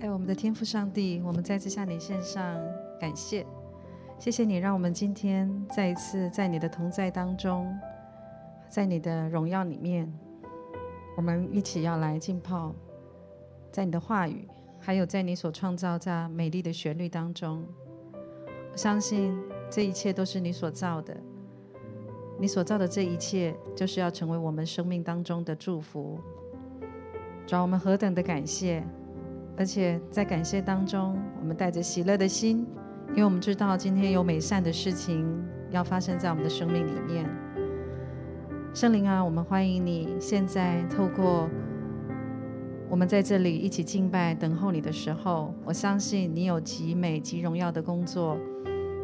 爱我们的天父上帝，我们再次向你献上感谢，谢谢你让我们今天再一次在你的同在当中，在你的荣耀里面，我们一起要来浸泡在你的话语，还有在你所创造在美丽的旋律当中。我相信这一切都是你所造的，你所造的这一切就是要成为我们生命当中的祝福。主，我们何等的感谢！而且在感谢当中，我们带着喜乐的心，因为我们知道今天有美善的事情要发生在我们的生命里面。圣灵啊，我们欢迎你！现在透过我们在这里一起敬拜、等候你的时候，我相信你有极美极荣耀的工作，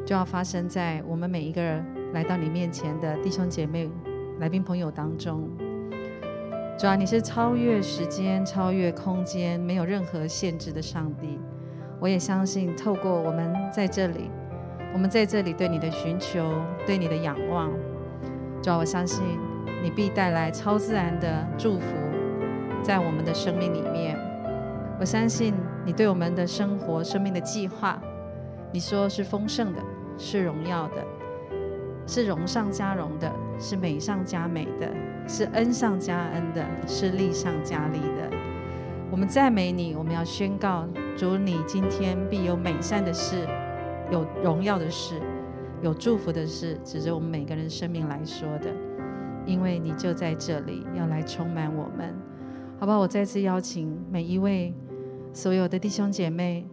就要发生在我们每一个人来到你面前的弟兄姐妹、来宾朋友当中。主啊，你是超越时间、超越空间、没有任何限制的上帝。我也相信，透过我们在这里，我们在这里对你的寻求、对你的仰望，主啊，我相信你必带来超自然的祝福在我们的生命里面。我相信你对我们的生活、生命的计划，你说是丰盛的，是荣耀的，是荣上加荣的，是美上加美的。是恩上加恩的，是力上加力的。我们赞美你，我们要宣告主，你今天必有美善的事，有荣耀的事，有祝福的事，指着我们每个人生命来说的。因为你就在这里，要来充满我们，好吧？我再次邀请每一位所有的弟兄姐妹，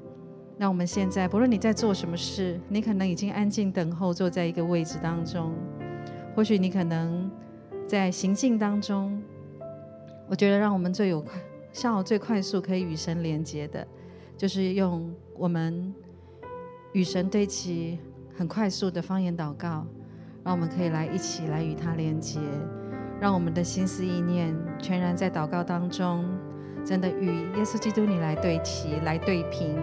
让我们现在，不论你在做什么事，你可能已经安静等候，坐在一个位置当中，或许你可能。在行进当中，我觉得让我们最有快，像我最快速可以与神连接的，就是用我们与神对齐很快速的方言祷告，让我们可以来一起来与他连接，让我们的心思意念全然在祷告当中，真的与耶稣基督你来对齐，来对平。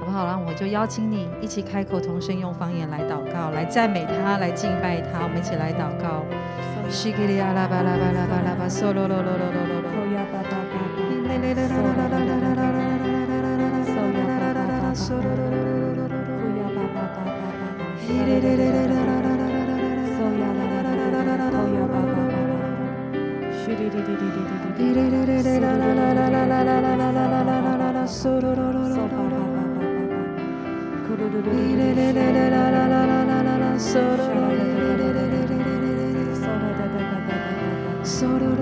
好不好？让我就邀请你一起开口同声用方言来祷告，来赞美他，来敬拜他。我们一起来祷告。Shikiri alaba alaba alaba alaba solo lo lo lo lo lo lo. Soya baba baba. Soya baba baba. Solo lo lo lo lo lo. Soya baba baba. Soya baba baba. Soya baba baba. Shiri di di di di di di. Di di di di di la la la la la la la la la la la la la la. Solo lo lo lo lo lo. Di di di di la la la la la la la la. Solo lo lo. sort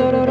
Solo,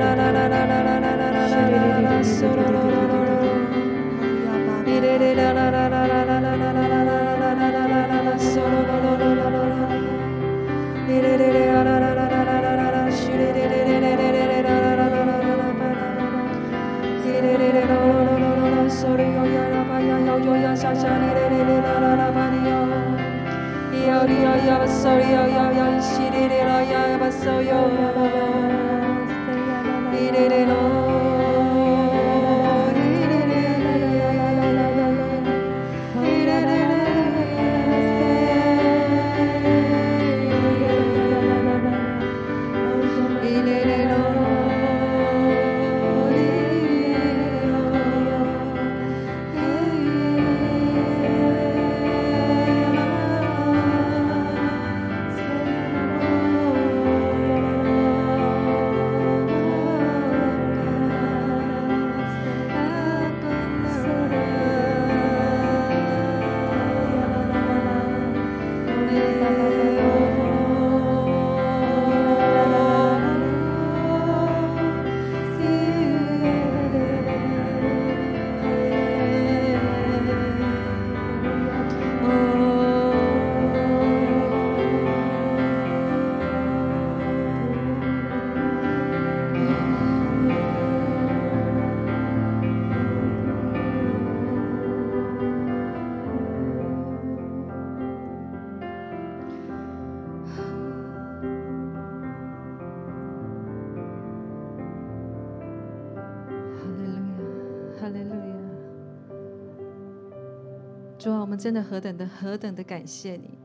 我们真的何等的何等的感谢你！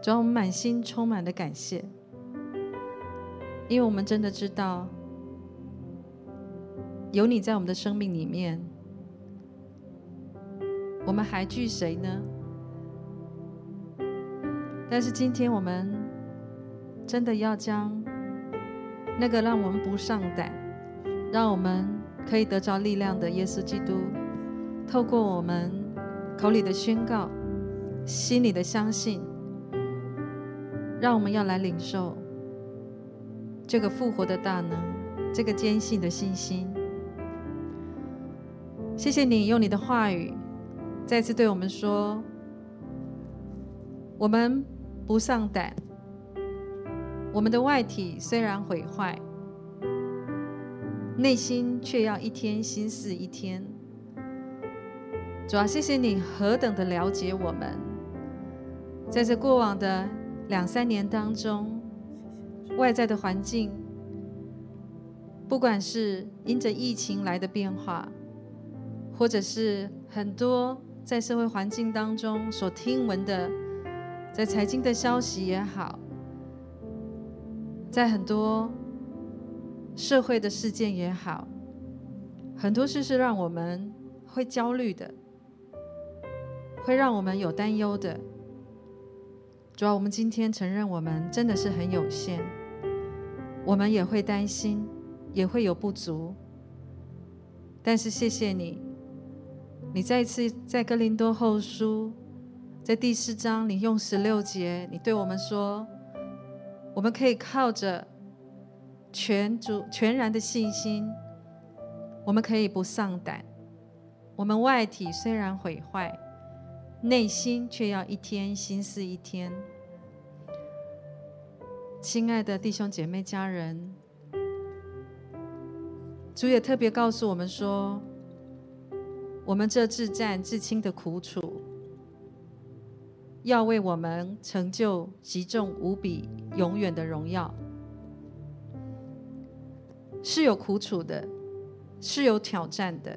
主啊，我们满心充满的感谢，因为我们真的知道，有你在我们的生命里面，我们还惧谁呢？但是今天我们真的要将那个让我们不上胆，让我们可以得着力量的耶稣基督，透过我们口里的宣告、心里的相信，让我们要来领受这个复活的大能，这个坚信的信心。谢谢你用你的话语再次对我们说，我们。不丧胆，我们的外体虽然毁坏，内心却要一天新似一天。主啊，谢谢你何等的了解我们，在这过往的两三年当中，外在的环境，不管是因着疫情来的变化，或者是很多在社会环境当中所听闻的。在财经的消息也好，在很多社会的事件也好，很多事是让我们会焦虑的，会让我们有担忧的。主要我们今天承认，我们真的是很有限，我们也会担心，也会有不足。但是谢谢你，你再一次在哥林多后书。在第四章，你用十六节，你对我们说，我们可以靠着全主全然的信心，我们可以不丧胆。我们外体虽然毁坏，内心却要一天心似一天。亲爱的弟兄姐妹家人，主也特别告诉我们说，我们这至战至轻的苦楚。要为我们成就极重无比、永远的荣耀，是有苦楚的，是有挑战的。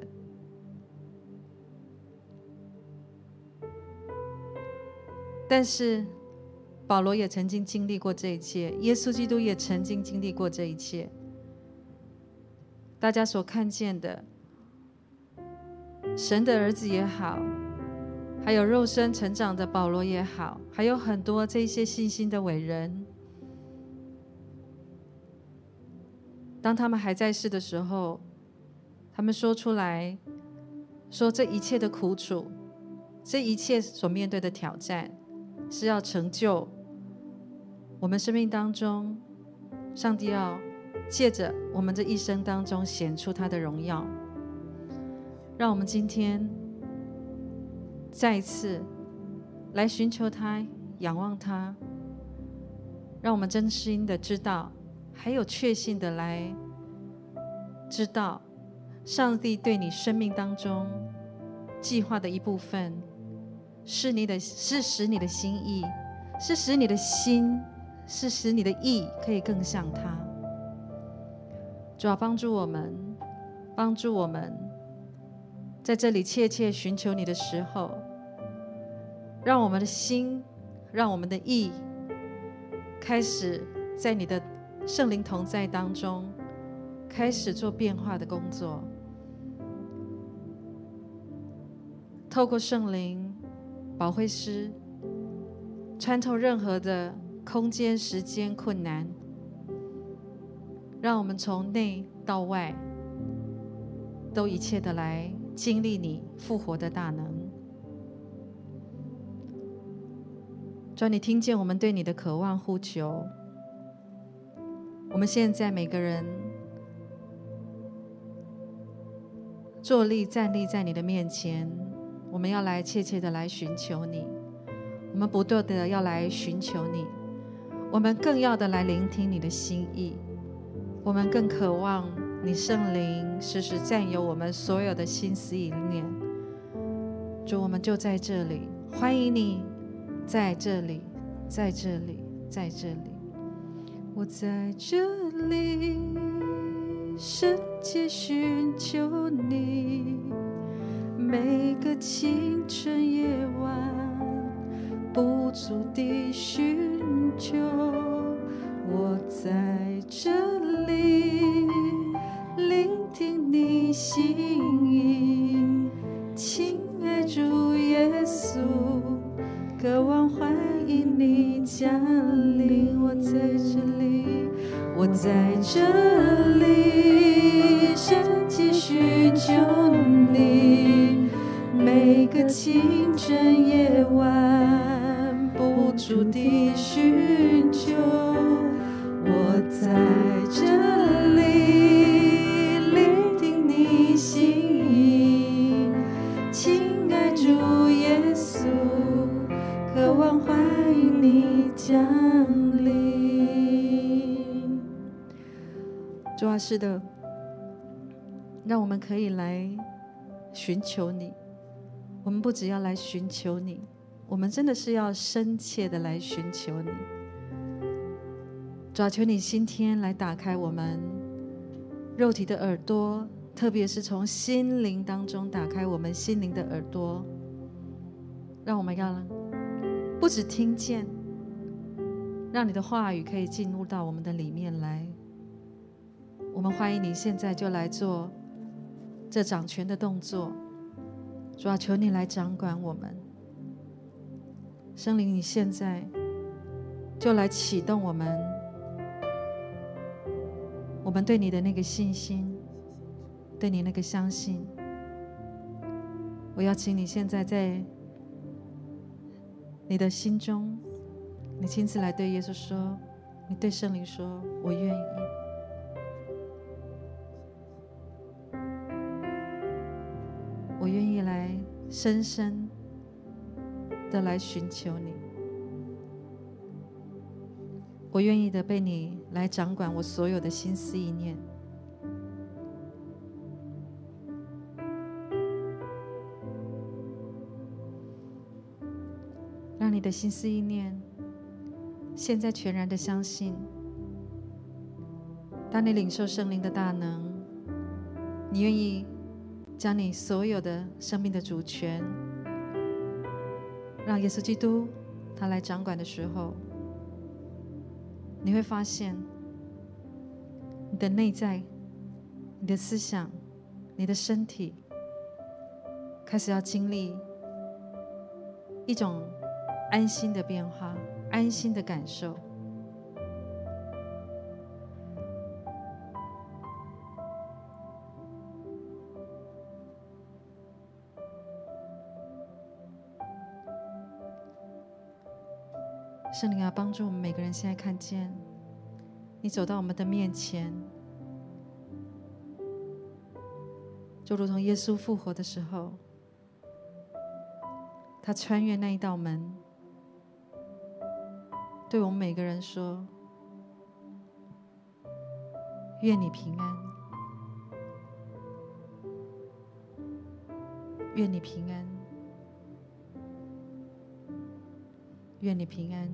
但是保罗也曾经经历过这一切，耶稣基督也曾经经历过这一切。大家所看见的，神的儿子也好。还有肉身成长的保罗也好，还有很多这些信心的伟人，当他们还在世的时候，他们说出来，说这一切的苦楚，这一切所面对的挑战，是要成就我们生命当中，上帝要借着我们这一生当中显出他的荣耀，让我们今天。再一次来寻求他，仰望他，让我们真心的知道，还有确信的来知道，上帝对你生命当中计划的一部分，是你的，是使你的心意，是使你的心，是使你的意可以更像他。主要帮助我们，帮助我们。在这里切切寻求你的时候，让我们的心，让我们的意，开始在你的圣灵同在当中，开始做变化的工作。透过圣灵保惠师，穿透任何的空间、时间困难，让我们从内到外，都一切的来。经历你复活的大能，主，你听见我们对你的渴望呼求。我们现在每个人坐立站立在你的面前，我们要来切切的来寻求你，我们不断的要来寻求你，我们更要的来聆听你的心意，我们更渴望。你圣灵时时占有我们所有的心思意念，主，我们就在这里，欢迎你，在这里，在这里，在这里，我在这里，深切寻求你，每个清晨夜晚，不住地寻求，我在这里聆听你心意，亲爱主耶稣，渴望欢迎你降临，我在这里，我在这里，清晨夜晚，不住地寻求，我在这里聆听你心意，亲爱主耶稣，渴望欢迎你降临。主啊，是的，让我们可以来寻求你。我们不只要来寻求你，我们真的是要深切的来寻求你。主啊，求你今天来打开我们肉体的耳朵，特别是从心灵当中打开我们心灵的耳朵，让我们要不只听见，让你的话语可以进入到我们的里面来。我们欢迎你现在就来做这掌权的动作，主啊，求你来掌管我们。圣灵，你现在就来启动我们，我们对你的那个信心，对你那个相信。我要请你现在在你的心中，你亲自来对耶稣说，你对圣灵说，我愿意。我愿意来深深的来寻求你，我愿意的被你来掌管我所有的心思意念，让你的心思意念现在全然的相信，当你领受圣灵的大能，你愿意。将你所有的生命的主权，让耶稣基督他来掌管的时候，你会发现，你的内在、你的思想、你的身体，开始要经历一种安心的变化、安心的感受。圣灵啊，帮助我们每个人现在看见你走到我们的面前，就如同耶稣复活的时候，他穿越那一道门，对我们每个人说：“愿你平安，愿你平安，愿你平安。”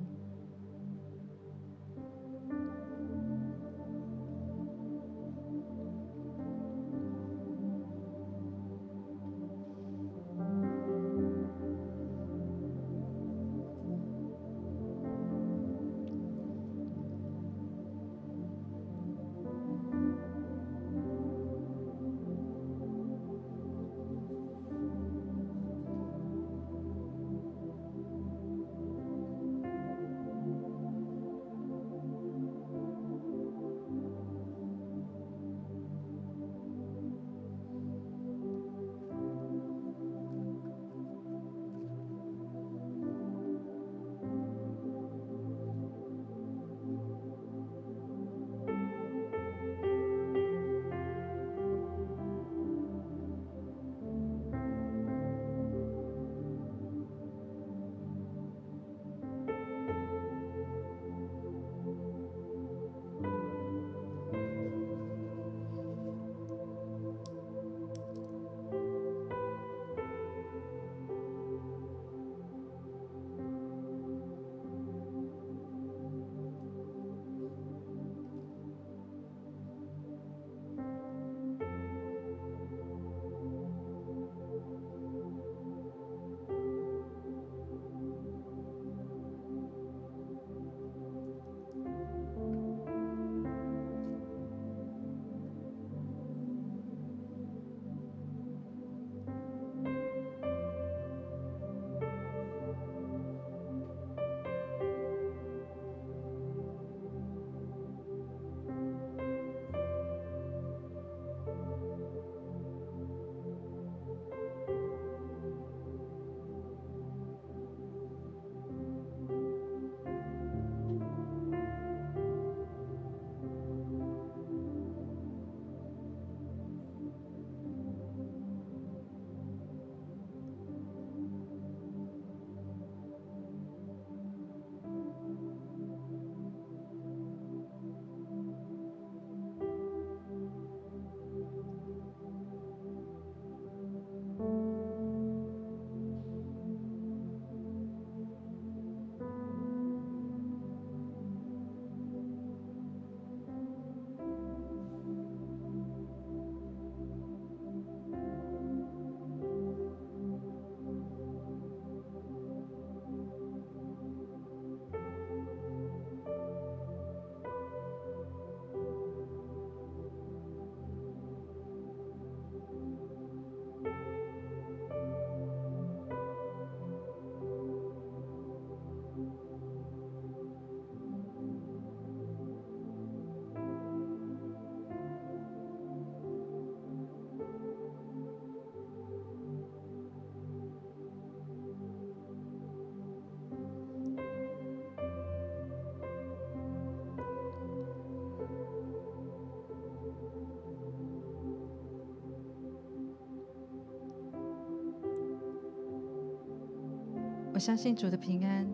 我相信主的平安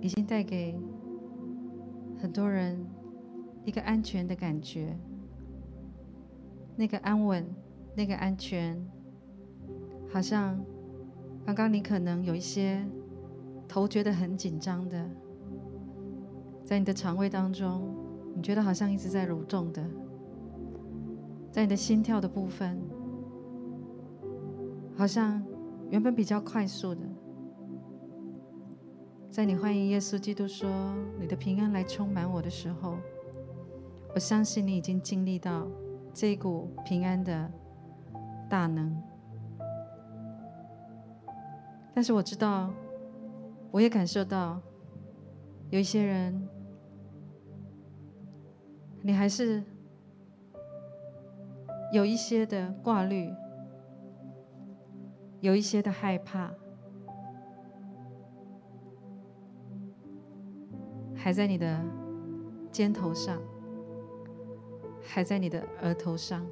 已经带给很多人一个安全的感觉，那个安稳，那个安全，好像刚刚你可能有一些头觉得很紧张的，在你的肠胃当中，你觉得好像一直在蠕动的，在你的心跳的部分，好像原本比较快速的。在你欢迎耶稣基督说“你的平安来充满我的时候”，我相信你已经经历到这一股平安的大能。但是我知道，我也感受到，有一些人，你还是有一些的挂虑，有一些的害怕。还在你的肩头上，还在你的额头上。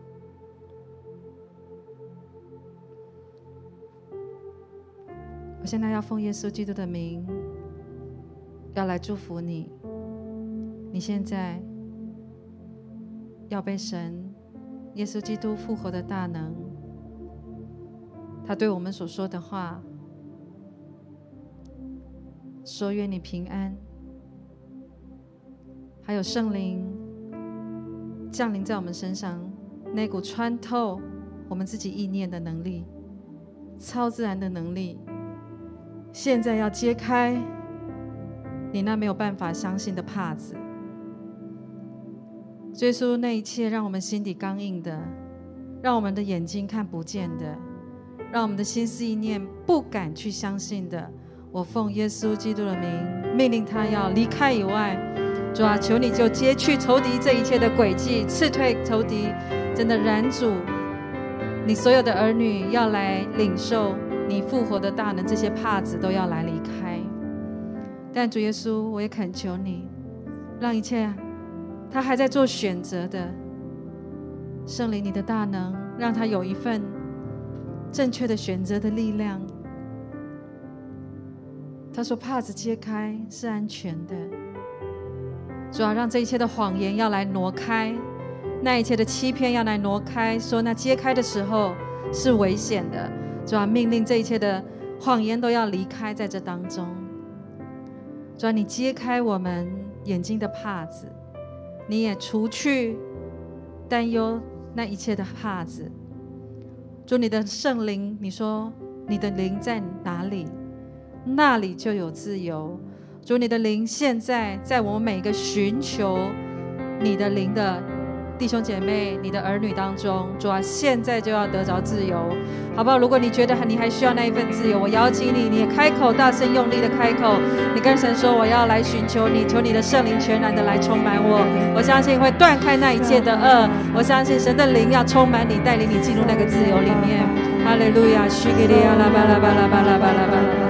我现在要奉耶稣基督的名，要来祝福你。你现在要被神耶稣基督复活的大能，他对我们所说的话，说愿你平安。还有圣灵降临在我们身上，那股穿透我们自己意念的能力，超自然的能力，现在要揭开你那没有办法相信的帕子，追溯那一切让我们心底刚硬的，让我们的眼睛看不见的，让我们的心思意念不敢去相信的，我奉耶稣基督的名命令他要离开以外。主啊，求你就揭去仇敌这一切的诡计，刺退仇敌，真的拦阻你所有的儿女要来领受你复活的大能，这些帕子都要来离开。但主耶稣，我也恳求你，让一切他还在做选择的圣灵，你的大能，让他有一份正确的选择的力量。他说：“帕子揭开是安全的。”主要让这一切的谎言要来挪开，那一切的欺骗要来挪开。说那揭开的时候是危险的，主要命令这一切的谎言都要离开在这当中。主要你揭开我们眼睛的帕子，你也除去担忧那一切的帕子。主你的圣灵，你说你的灵在哪里，那里就有自由。主，你的灵现在在我们每个寻求你的灵的弟兄姐妹、你的儿女当中，主啊，现在就要得着自由，好不好？如果你觉得你。还需要那一份自由，我邀请你，你。也开口大声用力的开口，你。跟神说：“我要来寻求你，求你。的圣灵全然的来充满我。”我相信会断开那一切的恶，我相信神的灵要充满你，带领你。进入那个自由里面。哈利路亚，西格利亚拉巴拉巴拉巴拉巴拉巴拉。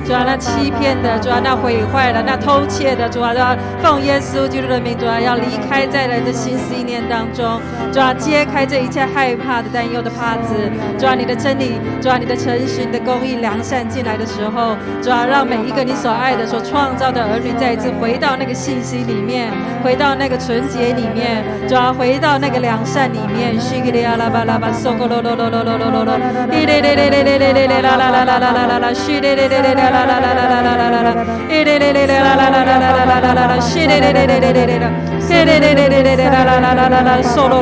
主啊，那欺骗的，主啊，那毁坏的，那偷窃的，主啊，要奉耶稣基督的名，主啊，要离开在人的心思意念当中，主啊，揭开这一切害怕的、担忧的帕子，主啊，你的真理，主啊，你的诚实、你的公义、良善进来的时候，主啊，让每一个你所爱的、所创造的儿女再一次回到那个信息里面，回到那个纯洁里面，主啊，回到那个良善里面。Solo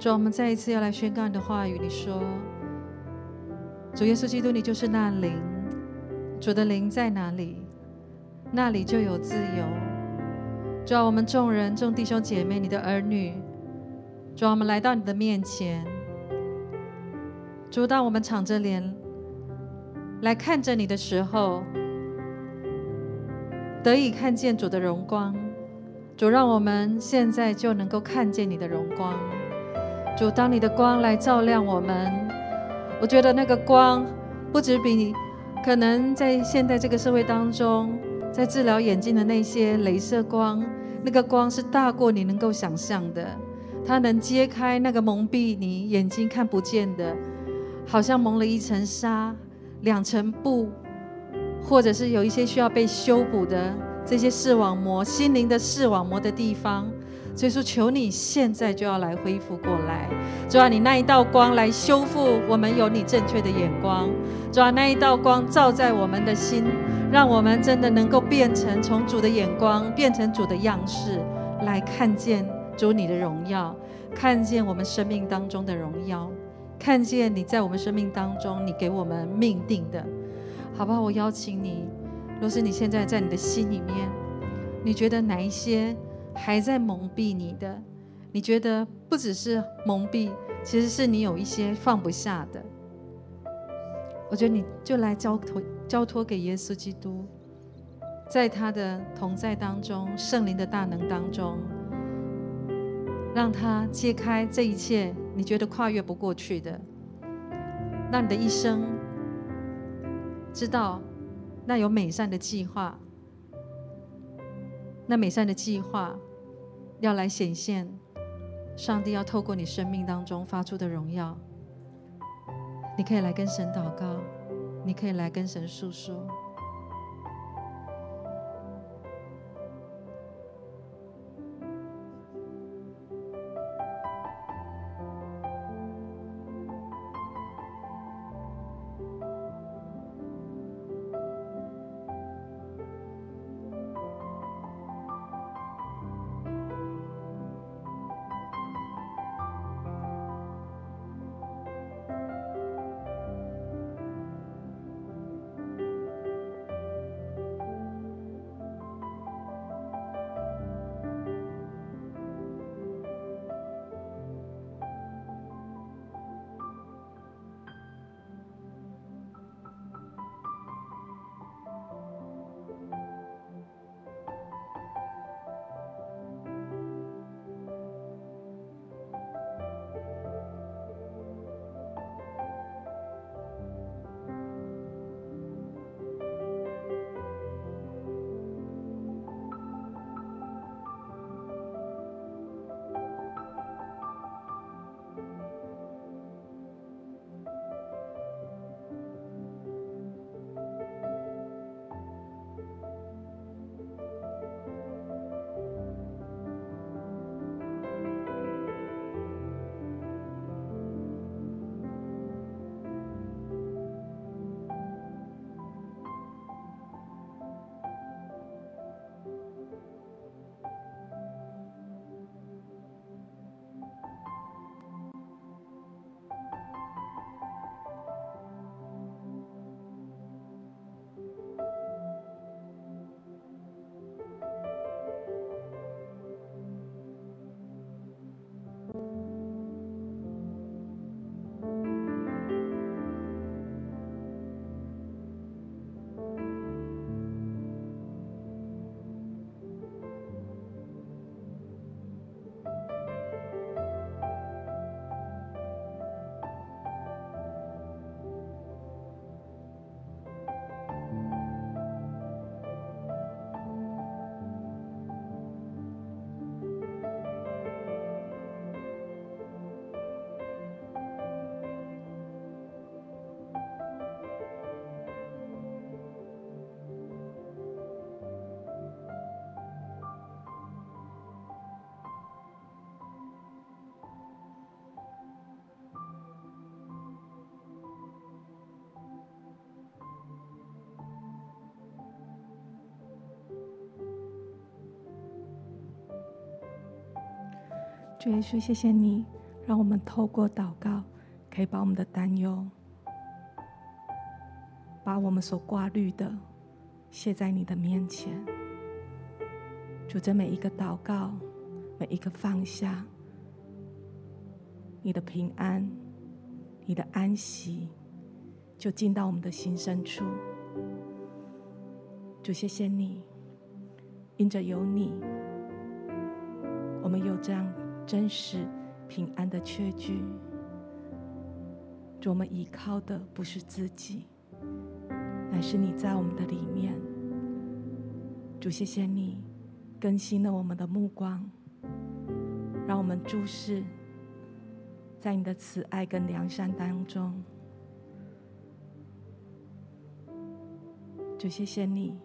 主，我们再一次要来宣告你的话语。你说，主耶稣基督，你就是那灵。主的灵在哪里，那里就有自由。主啊，我们众人、众弟兄姐妹，你的儿女，主啊，我们来到你的面前。主，当我们敞着脸来看着你的时候，得以看见主的荣光。主，让我们现在就能够看见你的荣光。主，当你的光来照亮我们，我觉得那个光不止比你可能在现在这个社会当中，在治疗眼睛的那些镭射光，那个光是大过你能够想象的。它能揭开那个蒙蔽你眼睛看不见的，好像蒙了一层纱、两层布，或者是有一些需要被修补的这些视网膜、心灵的视网膜的地方。所以说，求你现在就要来恢复过来，主啊，你那一道光来修复我们，有你正确的眼光，主啊，那一道光照在我们的心，让我们真的能够变成从主的眼光，变成主的样式，来看见主你的荣耀，看见我们生命当中的荣耀，看见你在我们生命当中你给我们命定的，好不好？我邀请你，若是你现在在你的心里面，你觉得哪一些？还在蒙蔽你的，你觉得不只是蒙蔽，其实是你有一些放不下的。我觉得你就来交托，交托给耶稣基督，在他的同在当中，圣灵的大能当中，让他揭开这一切你觉得跨越不过去的，让你的一生知道那有美善的计划。那美善的计划要来显现，上帝要透过你生命当中发出的荣耀，你可以来跟神祷告，你可以来跟神诉说。主耶稣，谢谢你，让我们透过祷告，可以把我们的担忧，把我们所挂虑的卸在你的面前。主，这每一个祷告，每一个放下，你的平安，你的安息，就进到我们的心深处。主，谢谢你，因着有你，我们有这样。真实平安的确据，主，我们依靠的不是自己，乃是你在我们的里面。主，谢谢你更新了我们的目光，让我们注视在你的慈爱跟良善当中。主，谢谢你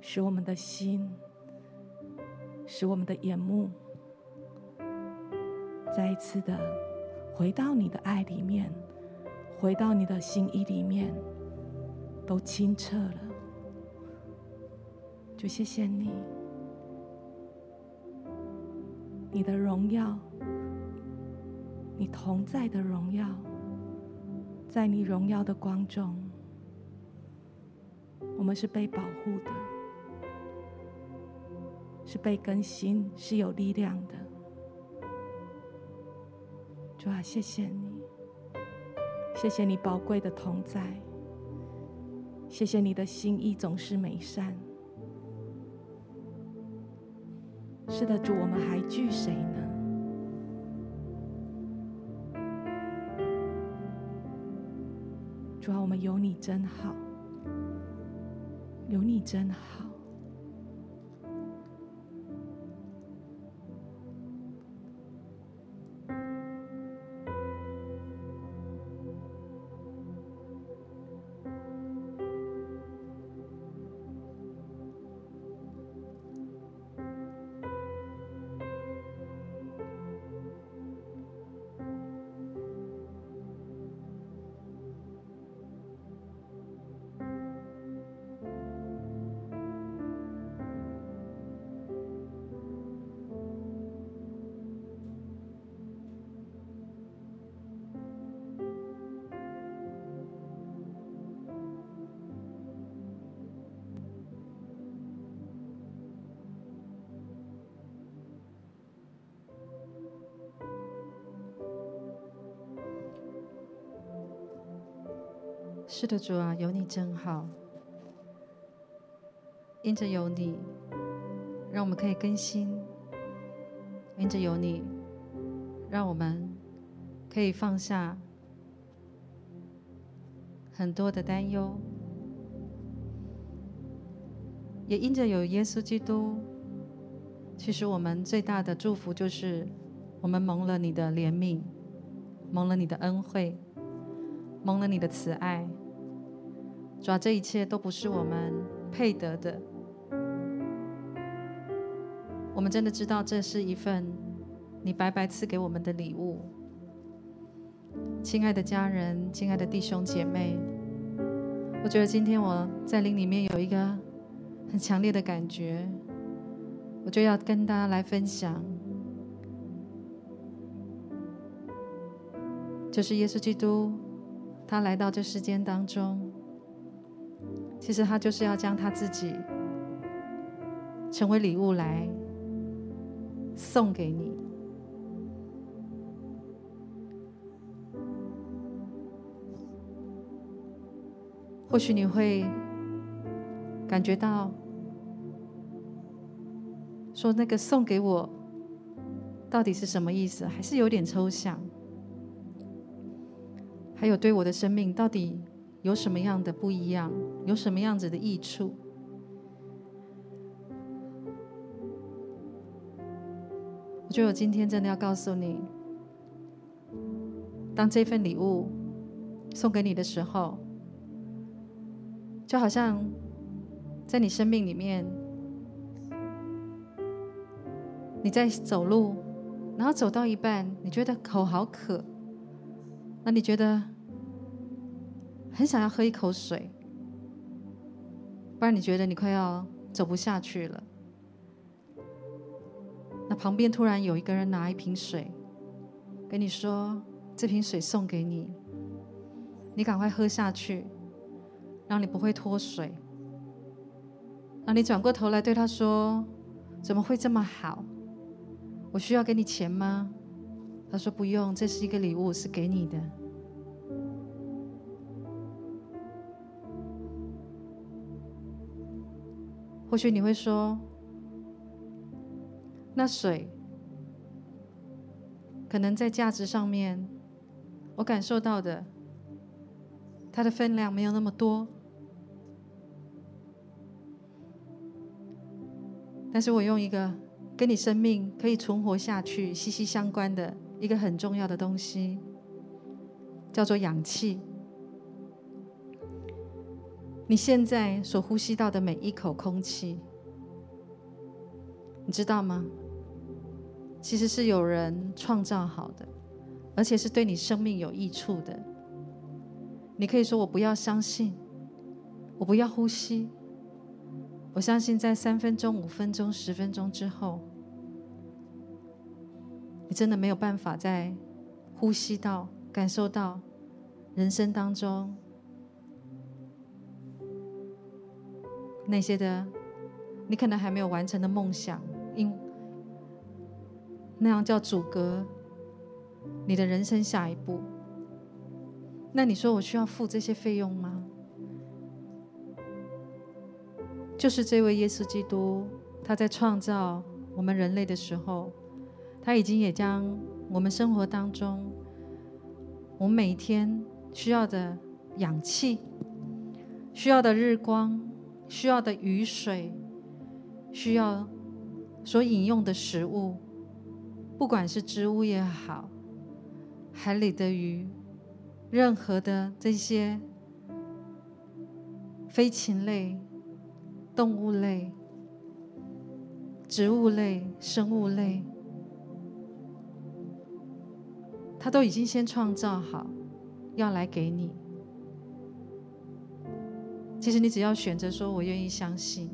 使我们的心。使我们的眼目再一次的回到你的爱里面，回到你的心意里面，都清澈了。就谢谢你，你的荣耀，你同在的荣耀，在你荣耀的光中，我们是被保护的。是被更新，是有力量的。主啊，谢谢你，谢谢你宝贵的同在，谢谢你的心意总是美善。是的，主，我们还惧谁呢？主啊，我们有你真好，有你真好。是的，主啊，有你真好。因着有你，让我们可以更新；因着有你，让我们可以放下很多的担忧。也因着有耶稣基督，其实我们最大的祝福就是，我们蒙了你的怜悯，蒙了你的恩惠，蒙了你的慈爱。主啊，这一切都不是我们配得的。我们真的知道，这是一份你白白赐给我们的礼物。亲爱的家人，亲爱的弟兄姐妹，我觉得今天我在灵里面有一个很强烈的感觉，我就要跟大家来分享，就是耶稣基督，他来到这世间当中。其实他就是要将他自己成为礼物来送给你。或许你会感觉到，说那个送给我到底是什么意思？还是有点抽象。还有对我的生命到底有什么样的不一样？有什么样子的益处？我觉得我今天真的要告诉你，当这份礼物送给你的时候，就好像在你生命里面，你在走路，然后走到一半，你觉得口好渴，那你觉得？很想要喝一口水，不然你觉得你快要走不下去了。那旁边突然有一个人拿一瓶水，跟你说：“这瓶水送给你，你赶快喝下去，让你不会脱水。”那你转过头来对他说：“怎么会这么好？我需要给你钱吗？”他说：“不用，这是一个礼物，是给你的。”或许你会说，那水可能在价值上面，我感受到的，它的分量没有那么多。但是我用一个跟你生命可以存活下去息息相关的一个很重要的东西，叫做氧气。你现在所呼吸到的每一口空气，你知道吗？其实是有人创造好的，而且是对你生命有益处的。你可以说：“我不要相信，我不要呼吸。”我相信，在三分钟、五分钟、十分钟之后，你真的没有办法再呼吸到、感受到人生当中。那些的，你可能还没有完成的梦想，因那样叫阻隔你的人生下一步。那你说我需要付这些费用吗？就是这位耶稣基督，他在创造我们人类的时候，他已经也将我们生活当中我们每天需要的氧气、需要的日光。需要的雨水，需要所饮用的食物，不管是植物也好，海里的鱼，任何的这些飞禽类、动物类、植物类、生物类，他都已经先创造好，要来给你。其实你只要选择说“我愿意相信”，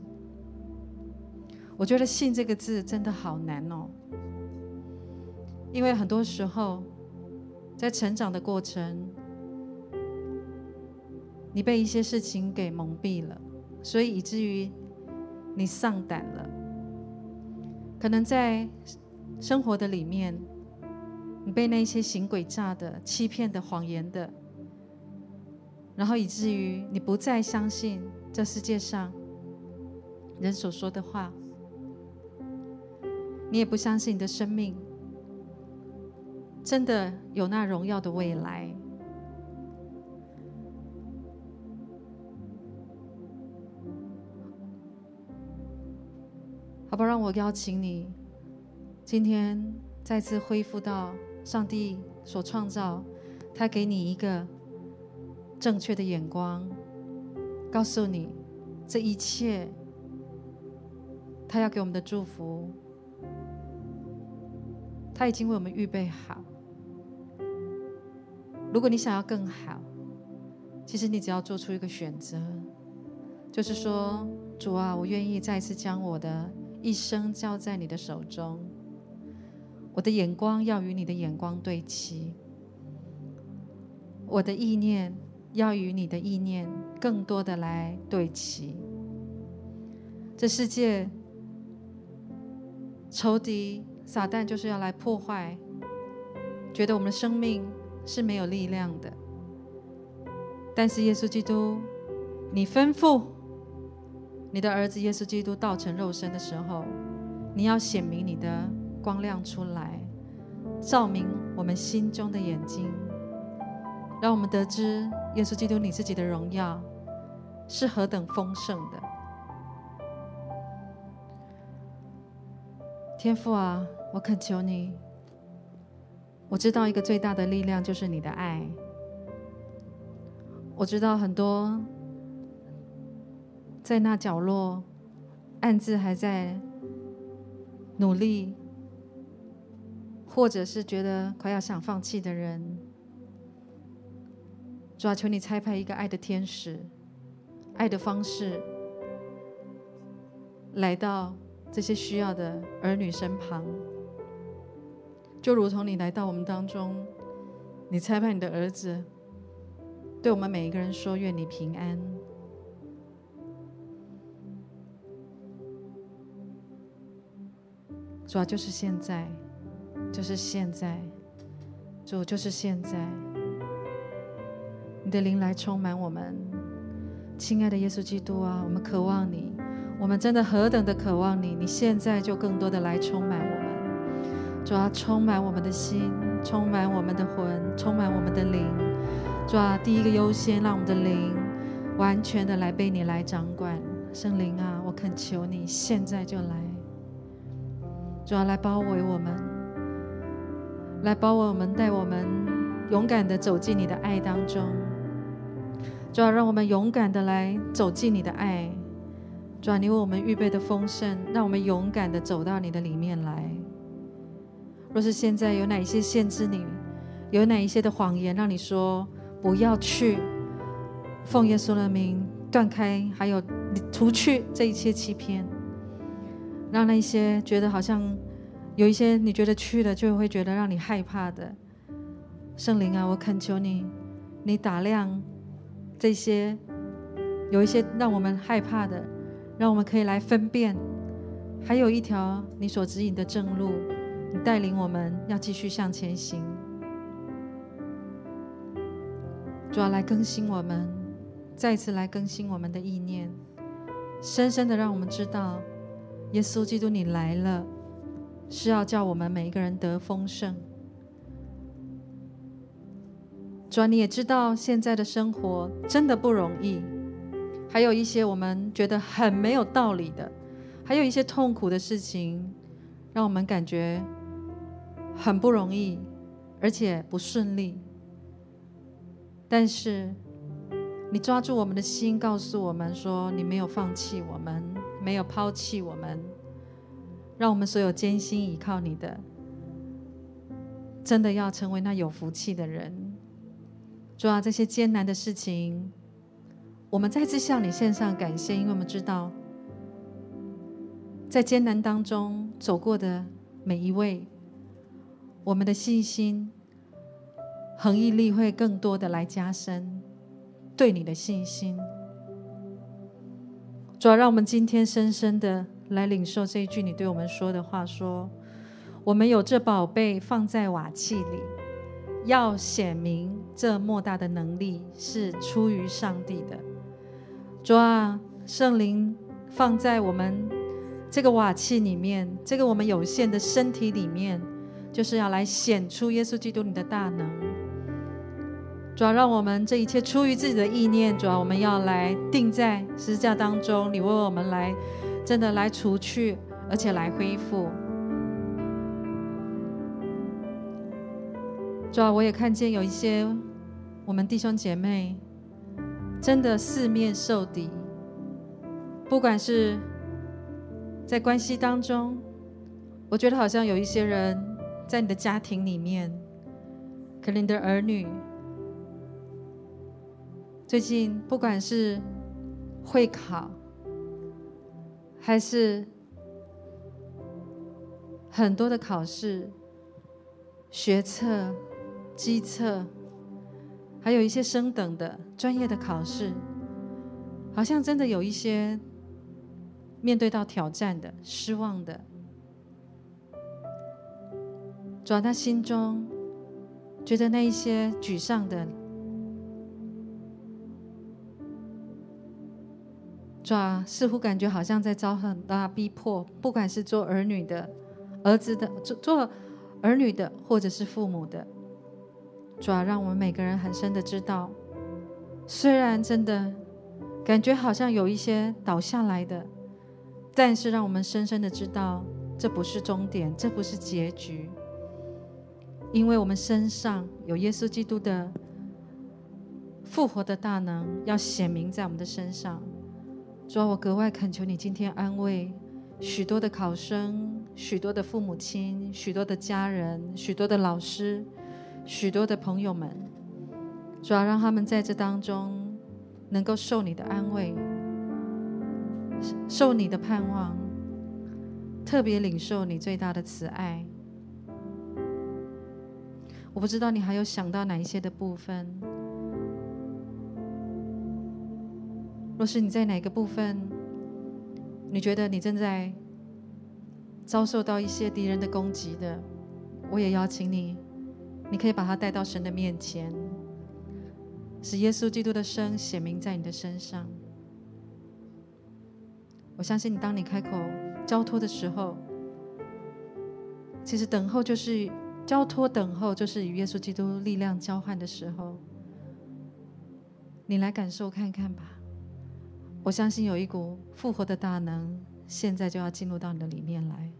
我觉得“信”这个字真的好难哦。因为很多时候，在成长的过程，你被一些事情给蒙蔽了，所以以至于你丧胆了。可能在生活的里面，你被那些行诡诈的、欺骗的、谎言的。然后以至于你不再相信这世界上人所说的话，你也不相信你的生命真的有那荣耀的未来。好吧，让我邀请你，今天再次恢复到上帝所创造，他给你一个。正确的眼光，告诉你这一切，他要给我们的祝福，他已经为我们预备好。如果你想要更好，其实你只要做出一个选择，就是说，主啊，我愿意再次将我的一生交在你的手中，我的眼光要与你的眼光对齐，我的意念。要与你的意念更多的来对齐。这世界仇敌撒旦就是要来破坏，觉得我们的生命是没有力量的。但是耶稣基督，你吩咐你的儿子耶稣基督道成肉身的时候，你要显明你的光亮出来，照明我们心中的眼睛。让我们得知耶稣基督你自己的荣耀是何等丰盛的，天父啊，我恳求你，我知道一个最大的力量就是你的爱。我知道很多在那角落暗自还在努力，或者是觉得快要想放弃的人。主啊，求你差派一个爱的天使，爱的方式来到这些需要的儿女身旁，就如同你来到我们当中，你差派你的儿子，对我们每一个人说：“愿你平安。”主要就是现在，就是现在，主就是现在，你的灵来充满我们，亲爱的耶稣基督啊，我们渴望你，我们真的何等的渴望你！你现在就更多的来充满我们，主要充满我们的心，充满我们的魂，充满我们的灵。主啊，第一个优先，让我们的灵完全的来被你来掌管。圣灵啊，我恳求你，现在就来。主啊，来包围我们，来包围我们，带我们勇敢的走进你的爱当中。主啊，让我们勇敢的来走进你的爱。主啊，你为我们预备的丰盛，让我们勇敢的走到你的里面来。若是现在有哪一些限制你，有哪一些的谎言，让你说。不要去奉耶稣的名断开，还有除去这一切欺骗，让那些觉得好像有一些你觉得去了就会觉得让你害怕的圣灵啊，我恳求你，你打量这些有一些让我们害怕的，让我们可以来分辨，还有一条你所指引的正路，你带领我们要继续向前行。主要来更新我们，再次来更新我们的意念，深深的让我们知道，耶稣基督你来了，是要叫我们每一个人得丰盛。主你也知道现在的生活真的不容易，还有一些我们觉得很没有道理的，还有一些痛苦的事情，让我们感觉很不容易，而且不顺利。但是，你抓住我们的心，告诉我们说，你没有放弃我们，没有抛弃我们，让我们所有艰辛依靠你的，真的要成为那有福气的人。主啊，这些艰难的事情，我们再次向你献上感谢，因为我们知道，在艰难当中走过的每一位，我们的信心。恒毅力会更多的来加深对你的信心。主要让我们今天深深的来领受这一句你对我们说的话：说，我们有这宝贝放在瓦器里，要显明这莫大的能力是出于上帝的。主啊，圣灵放在我们这个瓦器里面，这个我们有限的身体里面，就是要来显出耶稣基督你的大能。主要让我们这一切出于自己的意念，主要我们要来定在十字架当中，你为我们来真的来除去，而且来恢复。主要我也看见有一些我们弟兄姐妹真的四面受敌，不管是在关系当中，我觉得好像有一些人在你的家庭里面，可能你的儿女。最近不管是会考，还是很多的考试、学测、基测，还有一些升等的专业的考试，好像真的有一些面对到挑战的、失望的，主要他心中觉得那一些沮丧的。抓，似乎感觉好像在遭很大逼迫，不管是做儿女的、儿子的、做做儿女的，或者是父母的，主要让我们每个人很深的知道，虽然真的感觉好像有一些倒下来的，但是让我们深深的知道，这不是终点，这不是结局，因为我们身上有耶稣基督的复活的大能，要显明在我们的身上。主啊，我格外恳求你，今天安慰许多的考生、许多的父母亲、许多的家人、许多的老师、许多的朋友们。主要，让他们在这当中能够受你的安慰，受你的盼望。特别领受你最大的慈爱。我不知道你还有想到哪一些的部分。若是你在哪个部分，你觉得你正在遭受到一些敌人的攻击的，我也邀请你，你可以把它带到神的面前，使耶稣基督的生显明在你的身上。我相信你，当你开口交托的时候，其实等候就是。交托等候，就是与耶稣基督力量交换的时候。你来感受看看吧。我相信有一股复活的大能，现在就要进入到你的里面来。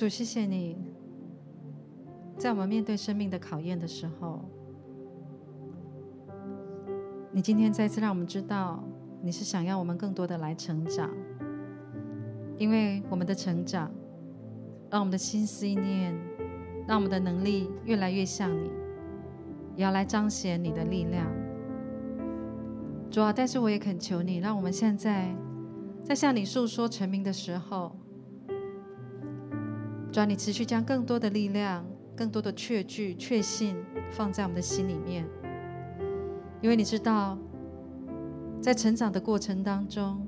主，谢谢你，在我们面对生命的考验的时候，你今天再次让我们知道，你是想要我们更多的来成长，因为我们的成长，让我们的心思念，让我们的能力越来越像你，也要来彰显你的力量。主啊，但是我也恳求你，让我们现在在向你诉说成名的时候。主啊，你持续将更多的力量、更多的确据、确信放在我们的心里面，因为你知道，在成长的过程当中，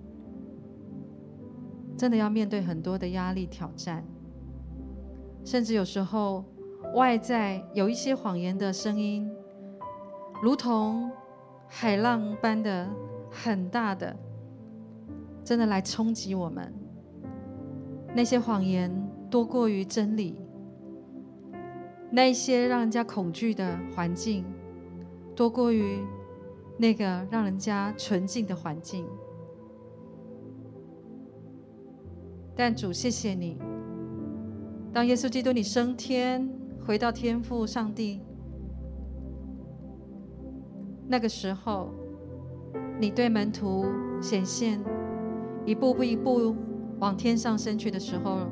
真的要面对很多的压力挑战，甚至有时候外在有一些谎言的声音，如同海浪般的很大的，真的来冲击我们，那些谎言。多过于真理，那一些让人家恐惧的环境，多过于那个让人家纯净的环境。但主，谢谢你，当耶稣基督你升天，回到天父上帝，那个时候，你对门徒显现，一步步一步往天上升去的时候。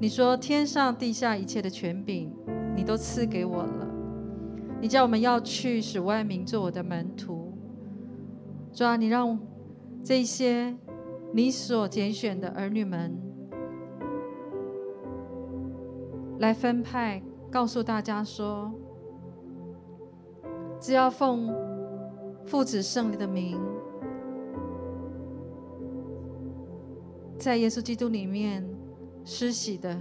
你说天上地下一切的权柄，你都赐给我了。你叫我们要去，使万民做我的门徒。主啊，你让这些你所拣选的儿女们来分派，告诉大家说，只要奉父子圣灵的名，在耶稣基督里面施洗的，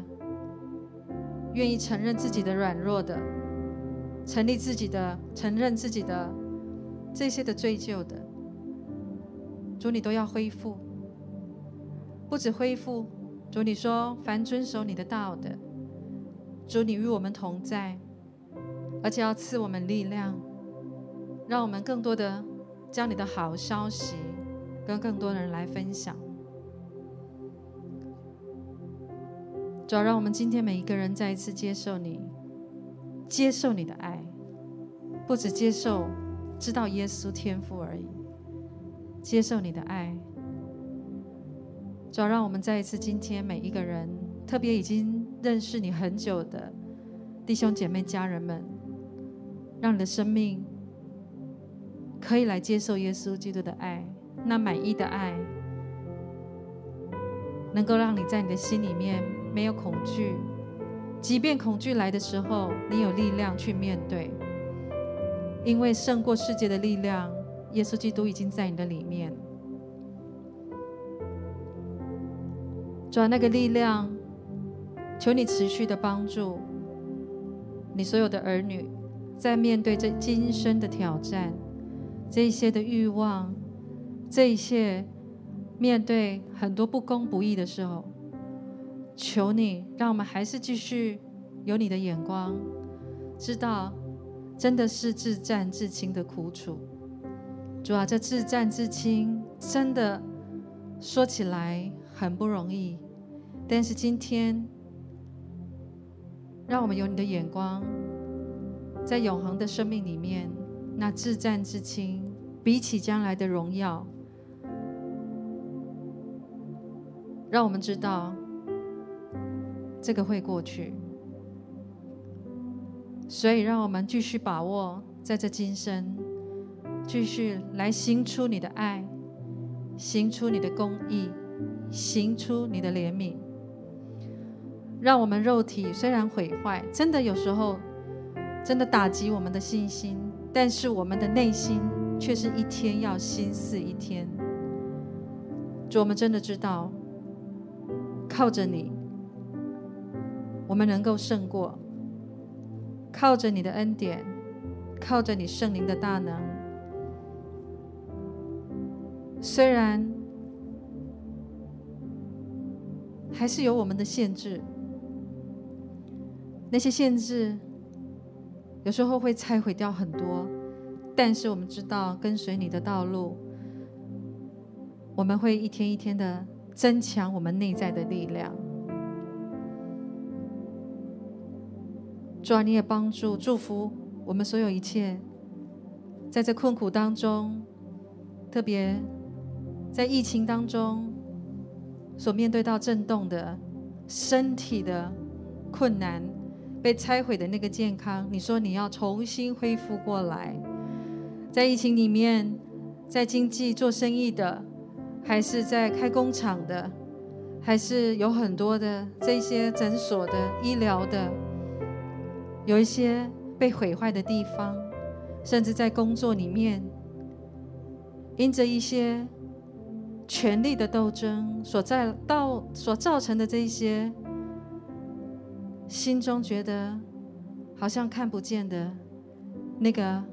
愿意承认自己的软弱的，成立自己的，承认自己的这些的罪疚的，主你都要恢复，不止恢复，主你说凡遵守你的道的，主你与我们同在，而且要赐我们力量。让我们更多的将你的好消息跟更多的人来分享。主要让我们今天每一个人再一次接受你，接受你的爱，不只接受知道耶稣天赋而已，接受你的爱。主要让我们再一次今天每一个人，特别已经认识你很久的弟兄姐妹家人们，让你的生命。可以来接受耶稣基督的爱，那满意的爱，能够让你在你的心里面没有恐惧，即便恐惧来的时候，你有力量去面对，因为胜过世界的力量，耶稣基督已经在你的里面。主啊，那个力量，求你持续的帮助你所有的儿女，在面对这今生的挑战。这些的欲望，这一些面对很多不公不义的时候，求你让我们还是继续有你的眼光，知道真的是至暂至轻的苦楚。主啊，这至暂至轻真的说起来很不容易，但是今天让我们有你的眼光，在永恒的生命里面。那至暂至轻，比起将来的荣耀，让我们知道这个会过去。所以，让我们继续把握在这今生，继续来行出你的爱，行出你的公义，行出你的怜悯。让我们肉体虽然毁坏，真的有时候真的打击我们的信心。但是我们的内心却是一天要新似一天。主，我们真的知道，靠着你，我们能够胜过；靠着你的恩典，靠着你圣灵的大能。虽然还是有我们的限制，那些限制。有时候会拆毁掉很多，但是我们知道跟随你的道路，我们会一天一天的增强我们内在的力量。主啊，你也帮助祝福我们所有一切，在这困苦当中，特别在疫情当中所面对到震动的身体的困难。被拆毁的那个健康，你说你要重新恢复过来，在疫情里面，在经济做生意的，还是在开工厂的，还是有很多的这些诊所的、医疗的，有一些被毁坏的地方，甚至在工作里面，因着一些权力的斗争所在到所造成的这一些。心中觉得好像看不见的那个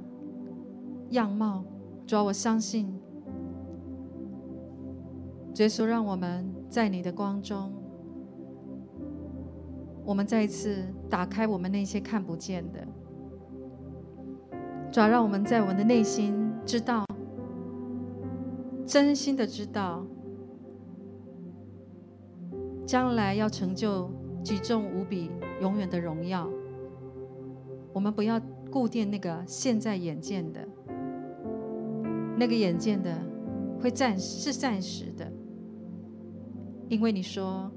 样貌，主要我相信，耶稣让我们在你的光中，我们再一次打开我们那些看不见的，主要让我们在我们的内心知道，真心的知道，将来要成就举重无比。永远的荣耀，我们不要固定那个现在眼见的，那个眼见的会暂时是暂时的，因为你说，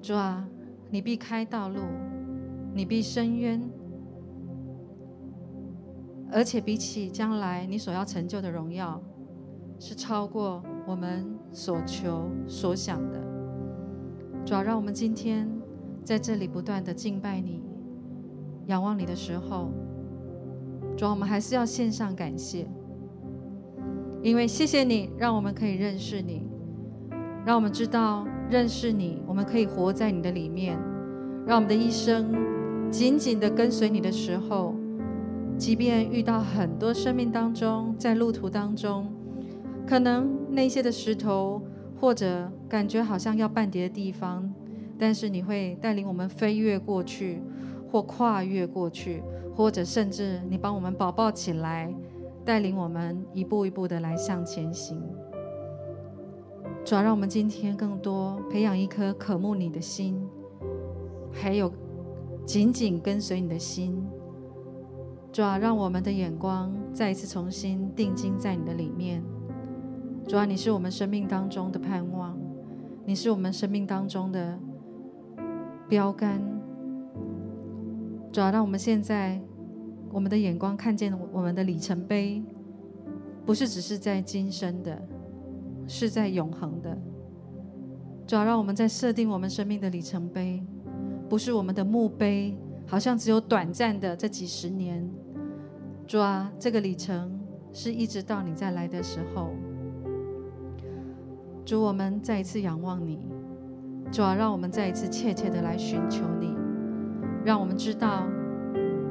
主啊，你必开道路，你必伸冤，而且比起将来你所要成就的荣耀，是超过我们所求所想的。主要让我们今天在这里不断的敬拜你、仰望你的时候，主要我们还是要献上感谢，因为谢谢你，让我们可以认识你，让我们知道认识你，我们可以活在你的里面，让我们的一生紧紧的跟随你的时候，即便遇到很多生命当中，在路途当中，可能那些的石头。或者感觉好像要绊跌的地方，但是你会带领我们飞跃过去，或跨越过去，或者甚至你帮我们保抱起来，带领我们一步一步的来向前行。主要让我们今天更多培养一颗渴慕你的心，还有紧紧跟随你的心。主要让我们的眼光再一次重新定睛在你的里面。主啊，你是我们生命当中的盼望，你是我们生命当中的标杆。主啊，让我们现在我们的眼光看见我们的里程碑，不是只是在今生的，是在永恒的。主啊，让我们在设定我们生命的里程碑，不是我们的墓碑，好像只有短暂的这几十年。主啊，这个里程是一直到你再来的时候。主，我们再一次仰望你，主啊，让我们再一次切切的来寻求你，让我们知道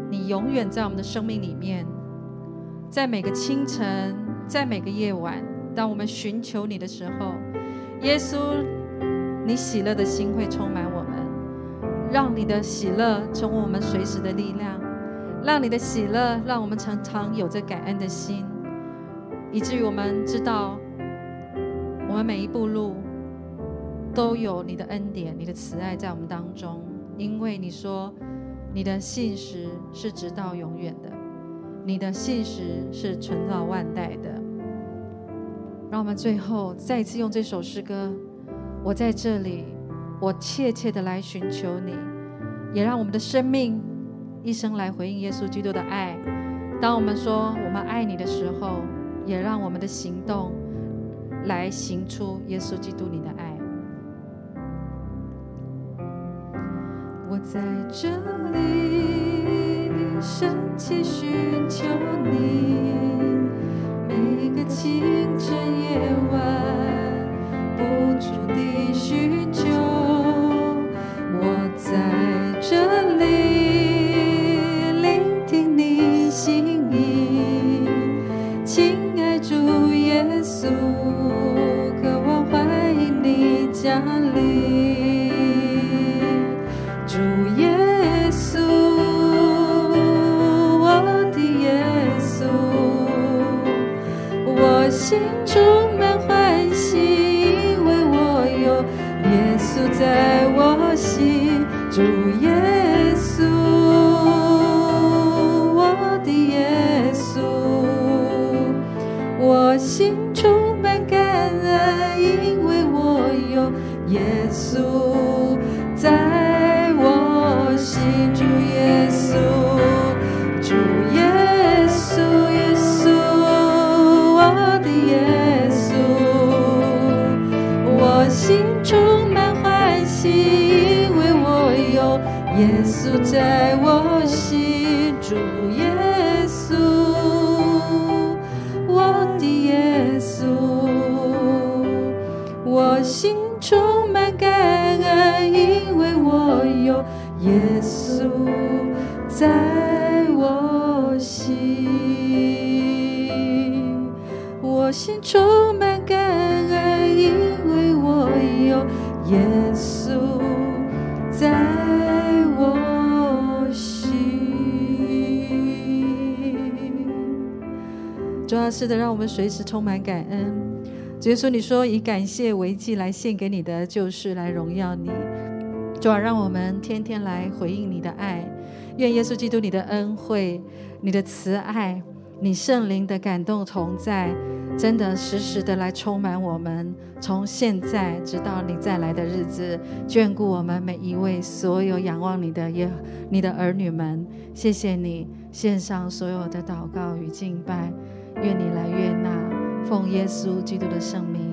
你永远在我们的生命里面，在每个清晨，在每个夜晚，当我们寻求你的时候，耶稣，你喜乐的心会充满我们，让你的喜乐成为我们随时的力量，让你的喜乐让我们常常有着感恩的心，以至于我们知道。我们每一步路都有你的恩典、你的慈爱在我们当中，因为你说你的信实是直到永远的，你的信实是存到万代的。让我们最后再一次用这首诗歌，我在这里，我切切的来寻求你，也让我们的生命一生来回应耶稣基督的爱。当我们说我们爱你的时候，也让我们的行动。来行出耶稣基督你的爱。我在这里深切寻求你，每个清晨夜晚不住地寻求。耶是的，让我们随时充满感恩。耶稣，你说以感谢为祭来献给你的，就是来荣耀你。主啊，让我们天天来回应你的爱。愿耶稣基督你的恩惠、你的慈爱，你圣灵的感动同在，真的时时的来充满我们，从现在直到你再来的日子，眷顾我们每一位所有仰望你的耶你的儿女们。谢谢你献上所有的祷告与敬拜，愿你来悦纳，奉耶稣基督的圣名。